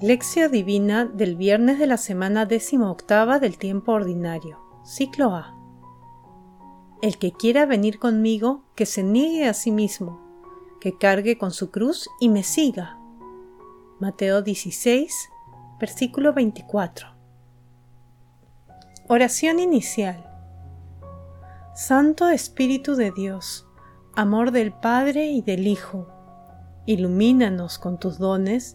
Lección Divina del viernes de la semana décimo octava del tiempo ordinario. Ciclo A. El que quiera venir conmigo, que se niegue a sí mismo, que cargue con su cruz y me siga. Mateo 16, versículo 24. Oración inicial. Santo Espíritu de Dios, amor del Padre y del Hijo, ilumínanos con tus dones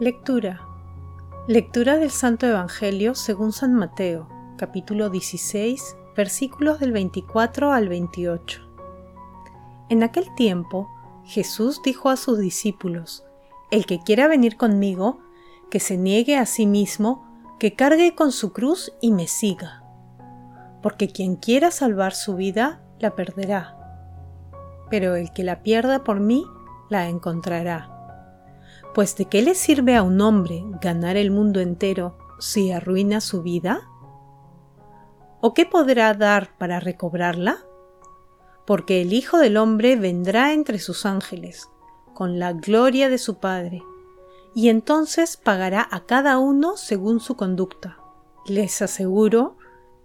Lectura. Lectura del Santo Evangelio según San Mateo, capítulo 16, versículos del 24 al 28. En aquel tiempo, Jesús dijo a sus discípulos, El que quiera venir conmigo, que se niegue a sí mismo, que cargue con su cruz y me siga. Porque quien quiera salvar su vida, la perderá. Pero el que la pierda por mí, la encontrará pues ¿de qué le sirve a un hombre ganar el mundo entero si arruina su vida? ¿O qué podrá dar para recobrarla? Porque el Hijo del Hombre vendrá entre sus ángeles, con la gloria de su Padre, y entonces pagará a cada uno según su conducta. Les aseguro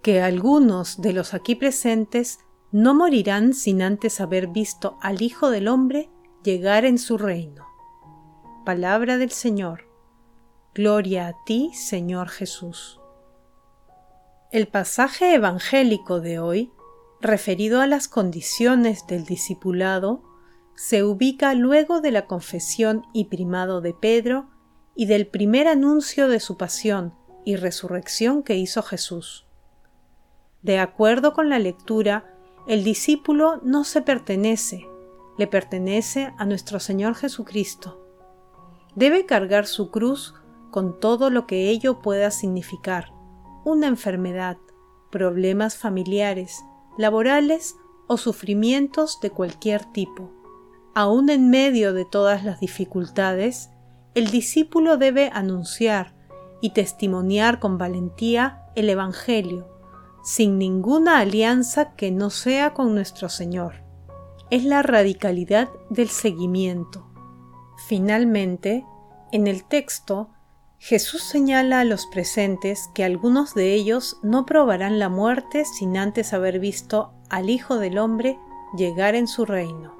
que algunos de los aquí presentes no morirán sin antes haber visto al Hijo del Hombre llegar en su reino. Palabra del Señor. Gloria a ti, Señor Jesús. El pasaje evangélico de hoy, referido a las condiciones del discipulado, se ubica luego de la confesión y primado de Pedro y del primer anuncio de su pasión y resurrección que hizo Jesús. De acuerdo con la lectura, el discípulo no se pertenece, le pertenece a nuestro Señor Jesucristo debe cargar su cruz con todo lo que ello pueda significar, una enfermedad, problemas familiares, laborales o sufrimientos de cualquier tipo. Aún en medio de todas las dificultades, el discípulo debe anunciar y testimoniar con valentía el Evangelio, sin ninguna alianza que no sea con nuestro Señor. Es la radicalidad del seguimiento. Finalmente, en el texto, Jesús señala a los presentes que algunos de ellos no probarán la muerte sin antes haber visto al Hijo del Hombre llegar en su reino.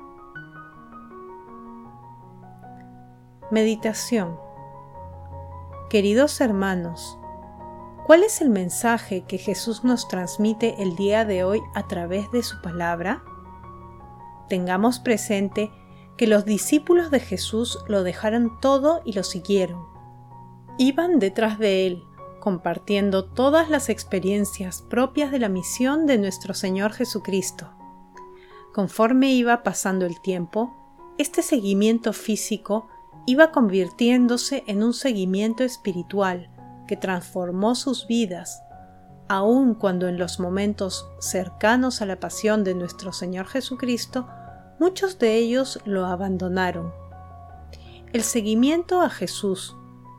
Meditación Queridos hermanos, ¿cuál es el mensaje que Jesús nos transmite el día de hoy a través de su palabra? Tengamos presente que los discípulos de Jesús lo dejaron todo y lo siguieron. Iban detrás de él, compartiendo todas las experiencias propias de la misión de nuestro Señor Jesucristo. Conforme iba pasando el tiempo, este seguimiento físico iba convirtiéndose en un seguimiento espiritual que transformó sus vidas, aun cuando en los momentos cercanos a la pasión de nuestro Señor Jesucristo muchos de ellos lo abandonaron. El seguimiento a Jesús,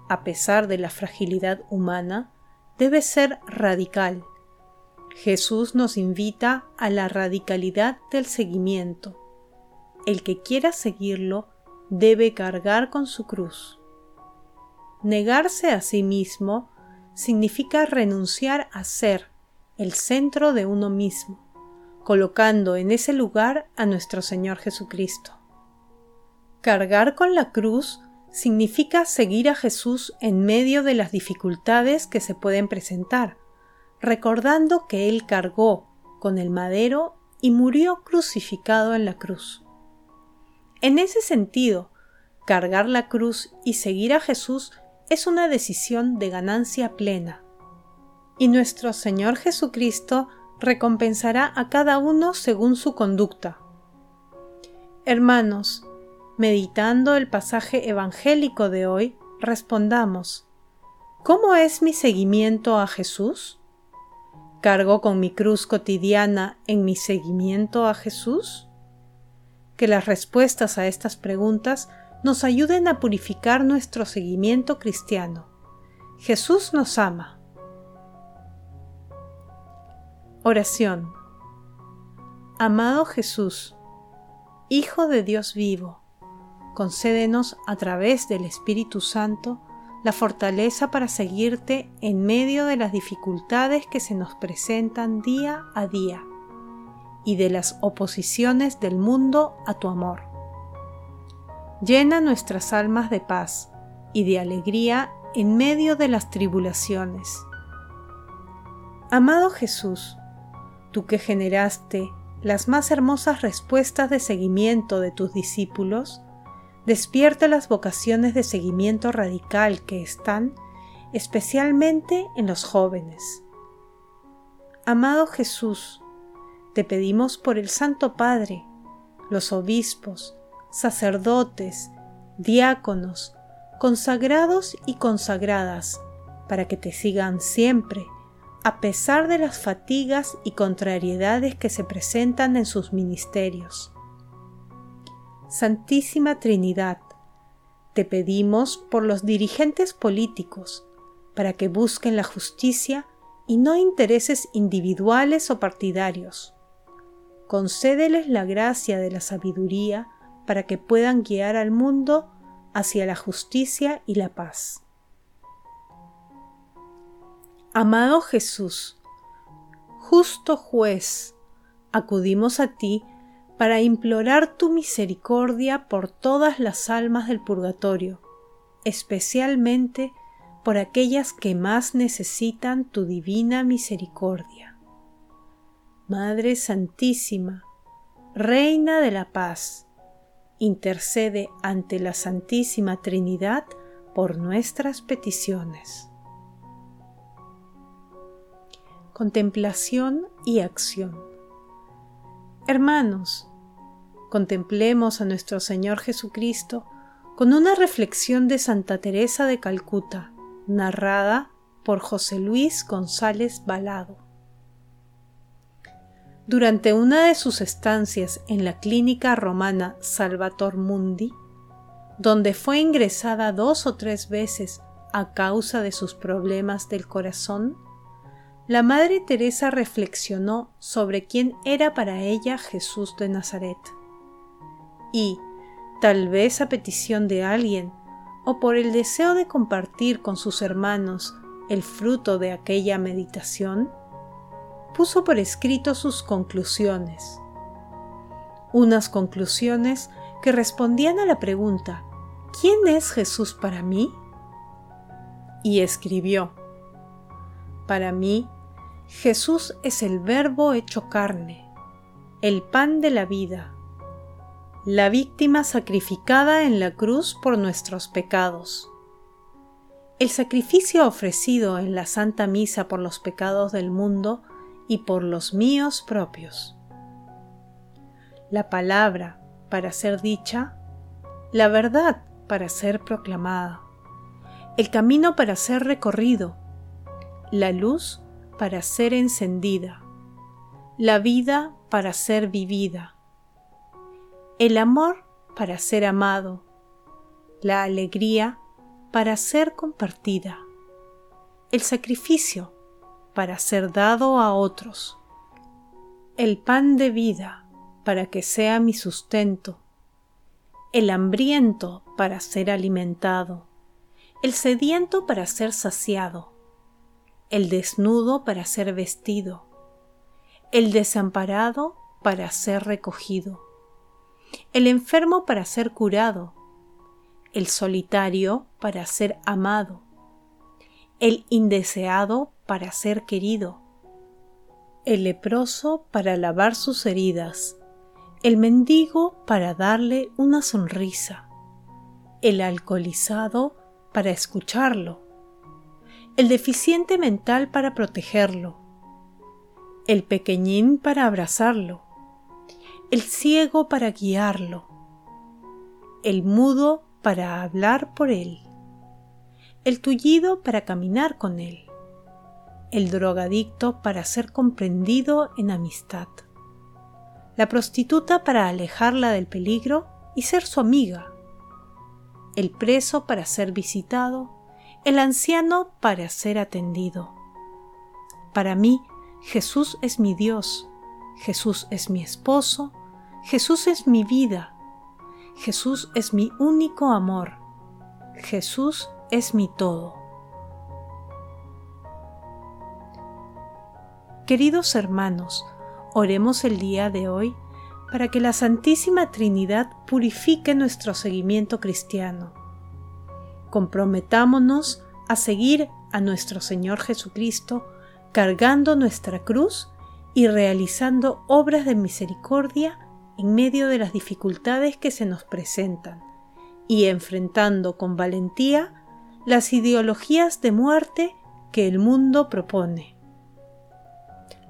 a pesar de la fragilidad humana, debe ser radical. Jesús nos invita a la radicalidad del seguimiento. El que quiera seguirlo debe cargar con su cruz. Negarse a sí mismo significa renunciar a ser el centro de uno mismo colocando en ese lugar a nuestro Señor Jesucristo. Cargar con la cruz significa seguir a Jesús en medio de las dificultades que se pueden presentar, recordando que Él cargó con el madero y murió crucificado en la cruz. En ese sentido, cargar la cruz y seguir a Jesús es una decisión de ganancia plena. Y nuestro Señor Jesucristo recompensará a cada uno según su conducta. Hermanos, meditando el pasaje evangélico de hoy, respondamos, ¿cómo es mi seguimiento a Jesús? ¿Cargo con mi cruz cotidiana en mi seguimiento a Jesús? Que las respuestas a estas preguntas nos ayuden a purificar nuestro seguimiento cristiano. Jesús nos ama. Oración. Amado Jesús, Hijo de Dios vivo, concédenos a través del Espíritu Santo la fortaleza para seguirte en medio de las dificultades que se nos presentan día a día y de las oposiciones del mundo a tu amor. Llena nuestras almas de paz y de alegría en medio de las tribulaciones. Amado Jesús, tú que generaste las más hermosas respuestas de seguimiento de tus discípulos, despierta las vocaciones de seguimiento radical que están especialmente en los jóvenes. Amado Jesús, te pedimos por el Santo Padre, los obispos, sacerdotes, diáconos, consagrados y consagradas, para que te sigan siempre a pesar de las fatigas y contrariedades que se presentan en sus ministerios. Santísima Trinidad, te pedimos por los dirigentes políticos, para que busquen la justicia y no intereses individuales o partidarios. Concédeles la gracia de la sabiduría para que puedan guiar al mundo hacia la justicia y la paz. Amado Jesús, justo juez, acudimos a ti para implorar tu misericordia por todas las almas del purgatorio, especialmente por aquellas que más necesitan tu divina misericordia. Madre Santísima, Reina de la Paz, intercede ante la Santísima Trinidad por nuestras peticiones contemplación y acción. Hermanos, contemplemos a nuestro Señor Jesucristo con una reflexión de Santa Teresa de Calcuta, narrada por José Luis González Balado. Durante una de sus estancias en la clínica romana Salvator Mundi, donde fue ingresada dos o tres veces a causa de sus problemas del corazón, la Madre Teresa reflexionó sobre quién era para ella Jesús de Nazaret. Y, tal vez a petición de alguien, o por el deseo de compartir con sus hermanos el fruto de aquella meditación, puso por escrito sus conclusiones. Unas conclusiones que respondían a la pregunta ¿Quién es Jesús para mí? Y escribió, Para mí, Jesús es el Verbo hecho carne, el pan de la vida, la víctima sacrificada en la cruz por nuestros pecados. El sacrificio ofrecido en la Santa Misa por los pecados del mundo y por los míos propios. La palabra para ser dicha, la verdad para ser proclamada, el camino para ser recorrido, la luz para ser encendida, la vida para ser vivida, el amor para ser amado, la alegría para ser compartida, el sacrificio para ser dado a otros, el pan de vida para que sea mi sustento, el hambriento para ser alimentado, el sediento para ser saciado, el desnudo para ser vestido, el desamparado para ser recogido, el enfermo para ser curado, el solitario para ser amado, el indeseado para ser querido, el leproso para lavar sus heridas, el mendigo para darle una sonrisa, el alcoholizado para escucharlo, el deficiente mental para protegerlo, el pequeñín para abrazarlo, el ciego para guiarlo, el mudo para hablar por él, el tullido para caminar con Él, el drogadicto para ser comprendido en amistad, la prostituta para alejarla del peligro y ser su amiga, el preso para ser visitado, el anciano para ser atendido. Para mí, Jesús es mi Dios, Jesús es mi esposo, Jesús es mi vida, Jesús es mi único amor, Jesús es mi todo. Queridos hermanos, oremos el día de hoy para que la Santísima Trinidad purifique nuestro seguimiento cristiano. Comprometámonos a seguir a nuestro Señor Jesucristo cargando nuestra cruz y realizando obras de misericordia en medio de las dificultades que se nos presentan y enfrentando con valentía las ideologías de muerte que el mundo propone.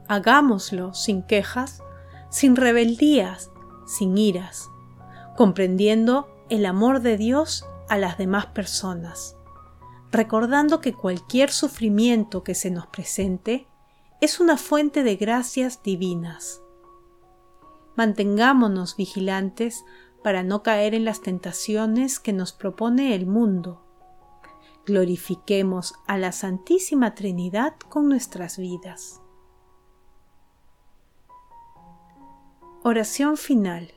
Hagámoslo sin quejas, sin rebeldías, sin iras, comprendiendo el amor de Dios a las demás personas, recordando que cualquier sufrimiento que se nos presente es una fuente de gracias divinas. Mantengámonos vigilantes para no caer en las tentaciones que nos propone el mundo. Glorifiquemos a la Santísima Trinidad con nuestras vidas. Oración final.